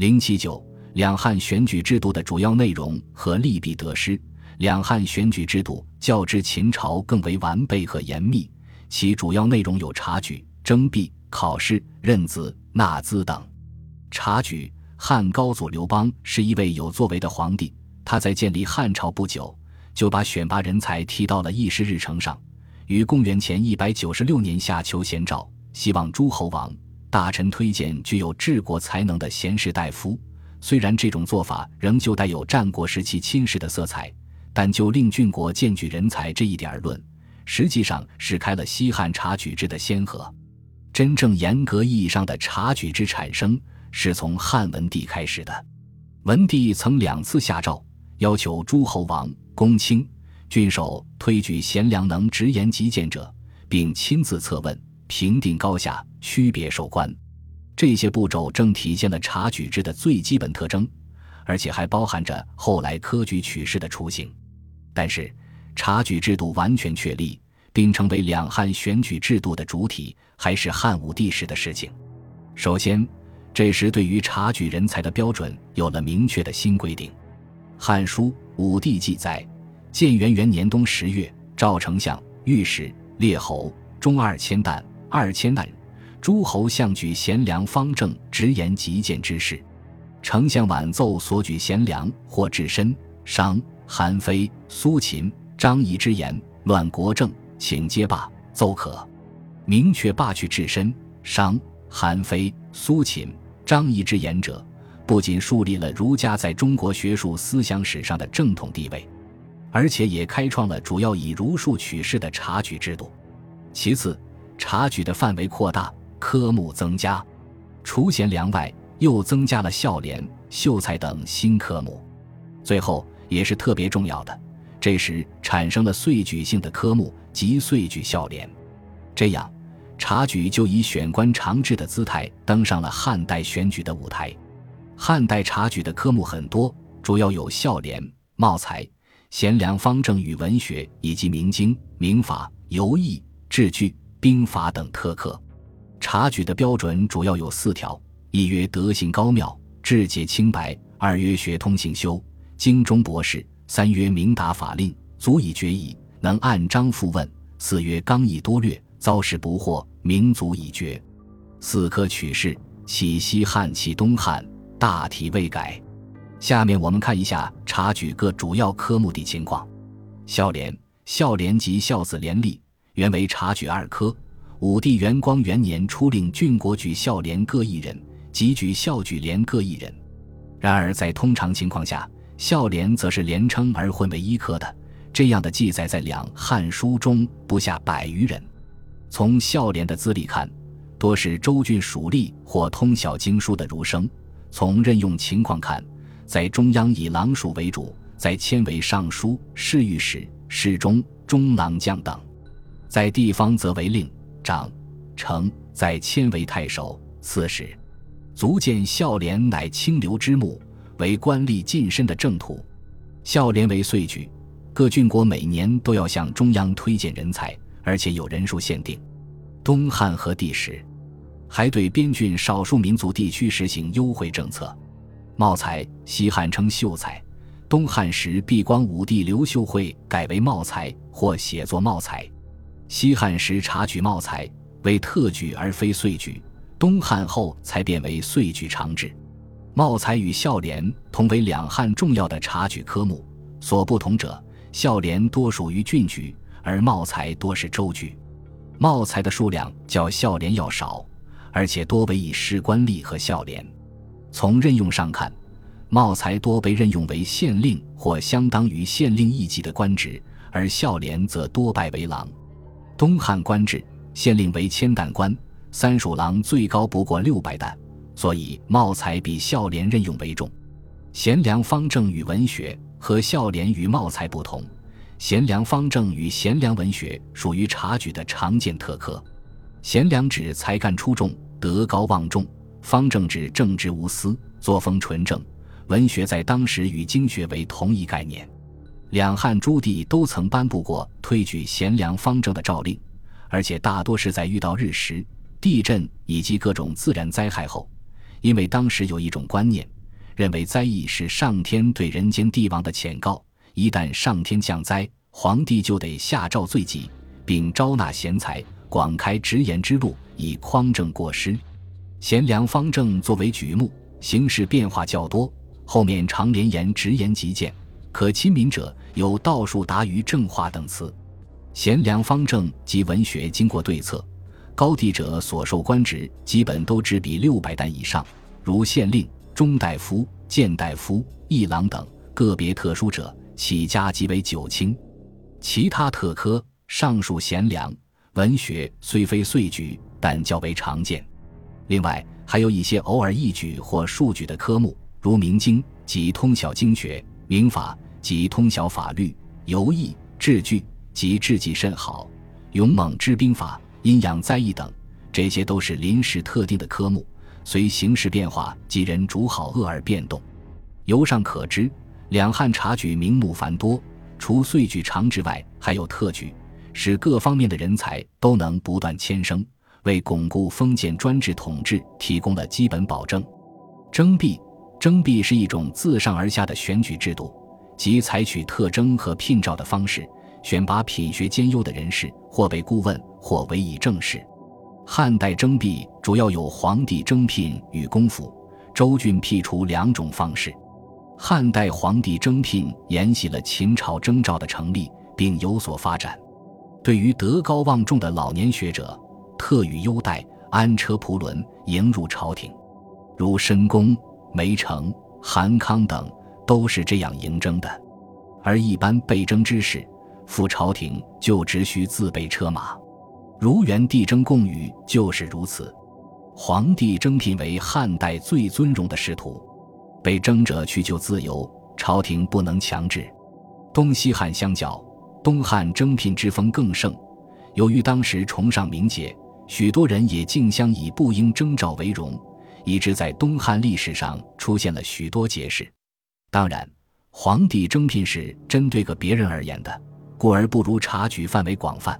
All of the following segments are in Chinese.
零七九，两汉选举制度的主要内容和利弊得失。两汉选举制度较之秦朝更为完备和严密，其主要内容有察举、征辟、考试、任子、纳资等。察举，汉高祖刘邦是一位有作为的皇帝，他在建立汉朝不久，就把选拔人才提到了议事日程上。于公元前一百九十六年夏秋献诏，希望诸侯王大臣推荐具有治国才能的贤士大夫。虽然这种做法仍旧带有战国时期侵蚀的色彩。但就令郡国荐举人才这一点而论，实际上是开了西汉察举制的先河。真正严格意义上的察举制产生，是从汉文帝开始的。文帝曾两次下诏，要求诸侯王、公卿、郡守推举贤良能直言极谏者，并亲自测问，评定高下，区别授官。这些步骤正体现了察举制的最基本特征，而且还包含着后来科举取士的雏形。但是，察举制度完全确立并成为两汉选举制度的主体，还是汉武帝时的事情。首先，这时对于察举人才的标准有了明确的新规定。《汉书·武帝记》载：建元元年冬十月，赵丞相、御史、列侯中二千担，二千担，诸侯相举贤良方正直言极谏之事。丞相晚奏所举贤良，或至身商。韩非、苏秦、张仪之言乱国政，请皆罢。奏可明确罢去治身、商、韩非、苏秦、张仪之言者，不仅树立了儒家在中国学术思想史上的正统地位，而且也开创了主要以儒术取士的察举制度。其次，察举的范围扩大，科目增加，除贤良外，又增加了孝廉、秀才等新科目。最后。也是特别重要的。这时产生了岁举性的科目及岁举孝廉，这样察举就以选官长制的姿态登上了汉代选举的舞台。汉代察举的科目很多，主要有孝廉、茂才、贤良方正与文学，以及明经、明法、游艺、制句、兵法等特科。察举的标准主要有四条：一曰德行高妙，志节清白；二曰学通行修。经中博士，三曰明达法令，足以决议，能按章复问；四曰刚毅多略，遭事不惑，明足以决。四科取士，起西汉，起东汉，大体未改。下面我们看一下察举各主要科目的情况。孝廉，孝廉即孝子廉吏，原为察举二科。武帝元光元年初令郡国举孝廉各一人，即举孝举廉各一人。然而在通常情况下，孝廉则是连称而混为一科的，这样的记载在两汉书中不下百余人。从孝廉的资历看，多是州郡属吏或通晓经书的儒生。从任用情况看，在中央以郎署为主，在迁为尚书、侍御史、侍中、中郎将等；在地方则为令、长、丞，在迁为太守、刺史。足见孝廉乃清流之目。为官吏晋升的正途，孝廉为岁举，各郡国每年都要向中央推荐人才，而且有人数限定。东汉和帝时，还对边郡少数民族地区实行优惠政策。茂才，西汉称秀才，东汉时毕光武帝刘秀会改为茂才，或写作茂才。西汉时察举茂才为特举而非岁举，东汉后才变为岁举常制。茂才与孝廉同为两汉重要的察举科目，所不同者，孝廉多属于郡举，而茂才多是州举。茂才的数量较孝廉要少，而且多为以士官吏和孝廉。从任用上看，茂才多被任用为县令或相当于县令一级的官职，而孝廉则多拜为郎。东汉官制，县令为千担官，三属郎最高不过六百担。所以，茂才比孝廉任用为重。贤良方正与文学和孝廉与茂才不同，贤良方正与贤良文学属于察举的常见特科。贤良指才干出众、德高望重；方正指正直无私、作风纯正。文学在当时与经学为同一概念。两汉诸帝都曾颁布过推举贤良方正的诏令，而且大多是在遇到日食、地震以及各种自然灾害后。因为当时有一种观念，认为灾异是上天对人间帝王的谴告，一旦上天降灾，皇帝就得下诏罪己，并招纳贤才，广开直言之路，以匡正过失。贤良方正作为举目，形势变化较多，后面常连言直言极谏，可亲民者有道术达于正化等词。贤良方正及文学经过对策，高第者所受官职基本都只比六百担以上，如县令、中大夫、谏大夫、议郎等；个别特殊者，起家即为九卿。其他特科上述贤良文学虽非岁举，但较为常见。另外，还有一些偶尔一举或数举的科目，如明经即通晓经学，明法即通晓法律，游艺治具。及智计甚好，勇猛知兵法，阴阳灾异等，这些都是临时特定的科目，随形势变化及人主好恶而变动。由上可知，两汉察举名目繁多，除岁举常之外，还有特举，使各方面的人才都能不断迁升，为巩固封建专制统治提供了基本保证。征辟，征辟是一种自上而下的选举制度，即采取特征和聘召的方式。选拔品学兼优的人士，或被顾问，或委以政事。汉代征辟主要有皇帝征聘与公府、州郡辟除两种方式。汉代皇帝征聘沿袭了秦朝征召的成立，并有所发展。对于德高望重的老年学者，特予优待，安车仆轮迎入朝廷，如申公、梅城、韩康等都是这样迎征的。而一般被征之士，赴朝廷就只需自备车马，如元帝征贡禹就是如此。皇帝征聘为汉代最尊荣的仕途，被征者去就自由，朝廷不能强制。东西汉相较，东汉征聘之风更盛。由于当时崇尚名节，许多人也竞相以不应征召为荣，以致在东汉历史上出现了许多解释。当然，皇帝征聘是针对个别人而言的。故而不如察举范围广泛，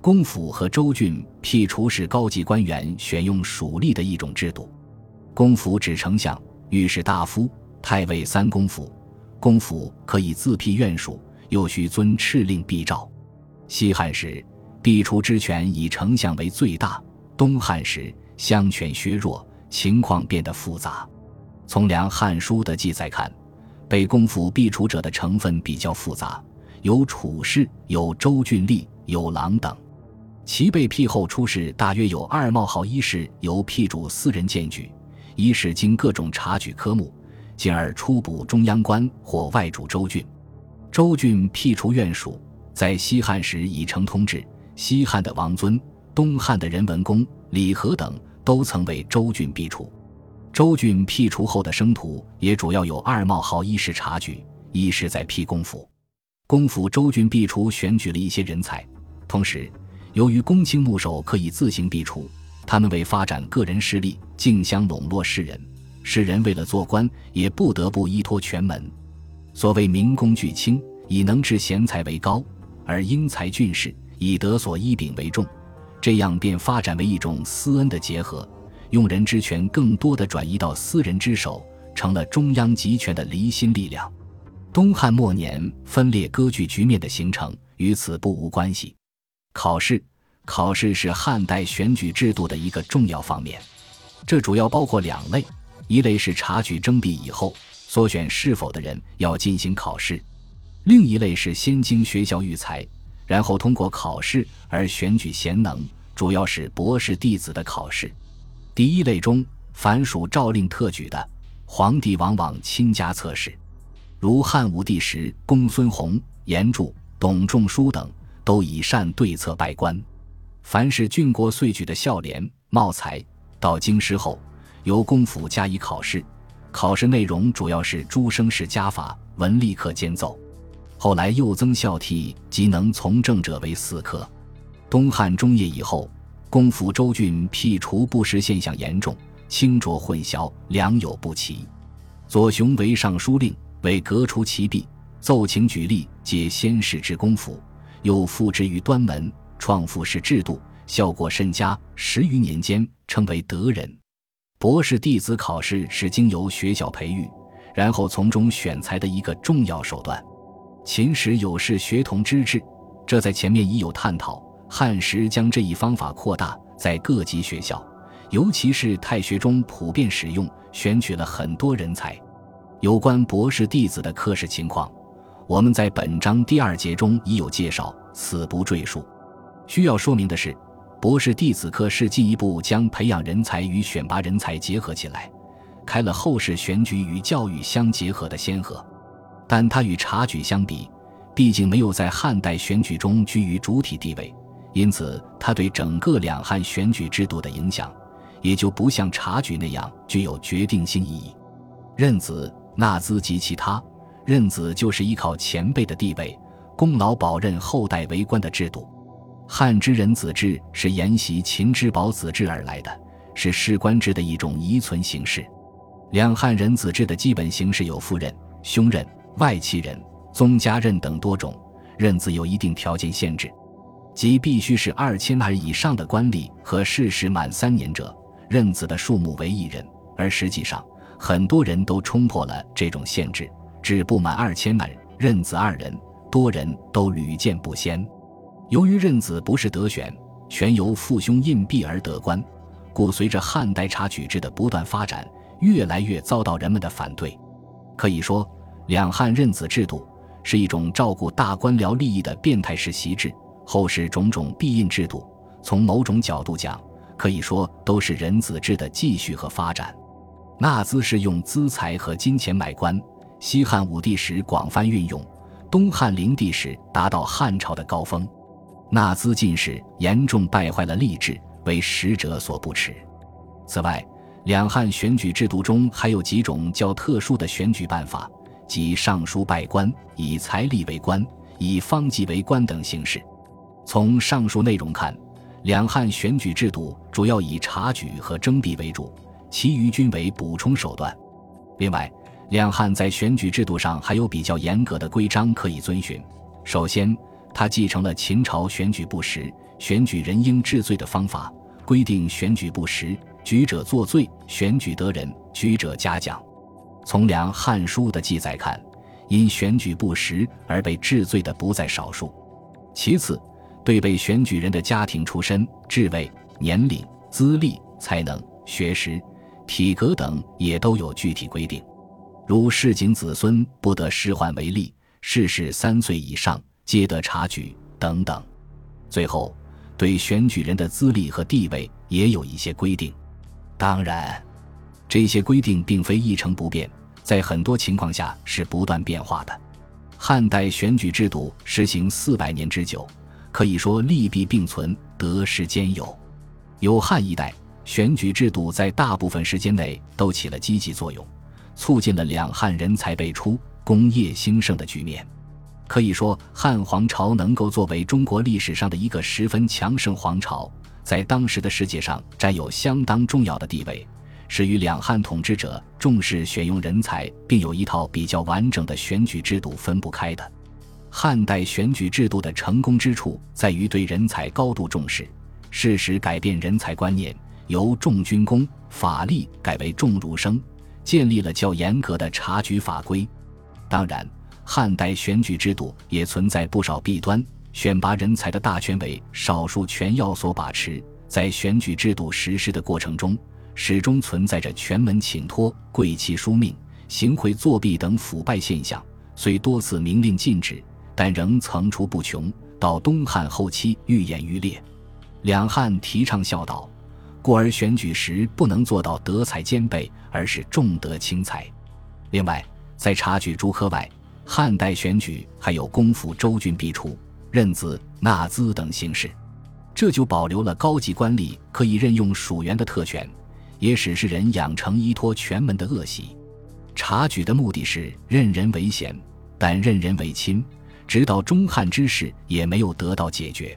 公府和州郡辟除是高级官员选用属吏的一种制度。公府指丞相、御史大夫、太尉三公府，公府可以自辟院属，又需遵敕令必诏。西汉时，辟除之权以丞相为最大；东汉时，相权削弱，情况变得复杂。从梁《汉书》的记载看，被公府辟除者的成分比较复杂。有楚士，有州郡吏，有郎等。其被辟后出仕大约有二冒号一士由辟主私人荐举，一是经各种察举科目，进而出补中央官或外主州郡。州郡辟除院属，在西汉时已成通制。西汉的王尊、东汉的任文公、李和等都曾为州郡辟除。州郡辟除后的生徒也主要有二冒号一士察举，一是在辟公府。公府州郡辟除选举了一些人才，同时，由于公卿牧首可以自行辟除，他们为发展个人势力，竞相笼络士人。士人为了做官，也不得不依托权门。所谓明公巨卿，以能治贤才为高，而英才俊士以德所依秉为重，这样便发展为一种私恩的结合，用人之权更多的转移到私人之手，成了中央集权的离心力量。东汉末年分裂割据局面的形成与此不无关系。考试，考试是汉代选举制度的一个重要方面，这主要包括两类：一类是察举征辟以后所选是否的人要进行考试；另一类是先经学校育才，然后通过考试而选举贤能，主要是博士弟子的考试。第一类中，凡属诏令特举的，皇帝往往亲加测试。如汉武帝时，公孙弘、严柱、董仲舒等都以善对策拜官。凡是郡国岁举的孝廉、茂才，到京师后，由公府加以考试。考试内容主要是诸生事家法、文吏课兼奏。后来又增孝悌及能从政者为四科。东汉中叶以后，公府州郡辟除不实现象严重，清浊混淆，良莠不齐。左雄为尚书令。为革除其弊，奏请举例，皆先世之功夫，又复之于端门，创复式制度，效果甚佳。十余年间，称为德人。博士弟子考试是经由学校培育，然后从中选才的一个重要手段。秦时有事学童之制，这在前面已有探讨。汉时将这一方法扩大，在各级学校，尤其是太学中普遍使用，选取了很多人才。有关博士弟子的科试情况，我们在本章第二节中已有介绍，此不赘述。需要说明的是，博士弟子科是进一步将培养人才与选拔人才结合起来，开了后世选举与教育相结合的先河。但它与察举相比，毕竟没有在汉代选举中居于主体地位。因此，它对整个两汉选举制度的影响，也就不像察举那样具有决定性意义。任子、纳兹及其他，任子就是依靠前辈的地位、功劳保任后代为官的制度。汉之人子制是沿袭秦之保子制而来的，是士官制的一种遗存形式。两汉人子制的基本形式有夫人、兄任、外戚人、宗家任等多种，任子有一定条件限制。即必须是二千二以上的官吏和仕时满三年者，任子的数目为一人。而实际上，很多人都冲破了这种限制，只不满二千二，任子二人，多人都屡见不鲜。由于任子不是得选，全由父兄印币而得官，故随着汉代察举制的不断发展，越来越遭到人们的反对。可以说，两汉任子制度是一种照顾大官僚利益的变态式习制。后世种种必印制度，从某种角度讲，可以说都是人子制的继续和发展。纳资是用资财和金钱买官，西汉武帝时广泛运用，东汉灵帝时达到汉朝的高峰。纳资进士严重败坏了吏治，为使者所不齿。此外，两汉选举制度中还有几种较特殊的选举办法，即上书拜官、以财力为官、以方籍为官等形式。从上述内容看，两汉选举制度主要以察举和征辟为主，其余均为补充手段。另外，两汉在选举制度上还有比较严格的规章可以遵循。首先，他继承了秦朝选举不实、选举人应治罪的方法，规定选举不实，举者作罪；选举得人，举者嘉奖。从两汉书的记载看，因选举不实而被治罪的不在少数。其次，对被选举人的家庭出身、职位、年龄、资历、才能、学识、体格等也都有具体规定，如市井子孙不得仕宦为吏，世事三岁以上皆得察举等等。最后，对选举人的资历和地位也有一些规定。当然，这些规定并非一成不变，在很多情况下是不断变化的。汉代选举制度实行四百年之久。可以说利弊并存，得失兼有。有汉一代选举制度在大部分时间内都起了积极作用，促进了两汉人才辈出、工业兴盛的局面。可以说，汉皇朝能够作为中国历史上的一个十分强盛皇朝，在当时的世界上占有相当重要的地位，是与两汉统治者重视选用人才，并有一套比较完整的选举制度分不开的。汉代选举制度的成功之处在于对人才高度重视，适时改变人才观念，由重军功、法力改为重儒生，建立了较严格的察举法规。当然，汉代选举制度也存在不少弊端，选拔人才的大权为少数权要所把持，在选举制度实施的过程中，始终存在着权门请托、贵戚书命、行贿作弊等腐败现象，虽多次明令禁止。但仍层出不穷，到东汉后期愈演愈烈。两汉提倡孝道，故而选举时不能做到德才兼备，而是重德轻才。另外，在察举诸科外，汉代选举还有公辅州郡必出、任子、纳资等形式，这就保留了高级官吏可以任用属员的特权，也使世人养成依托权门的恶习。察举的目的是任人唯贤，但任人唯亲。直到中汉之事，也没有得到解决。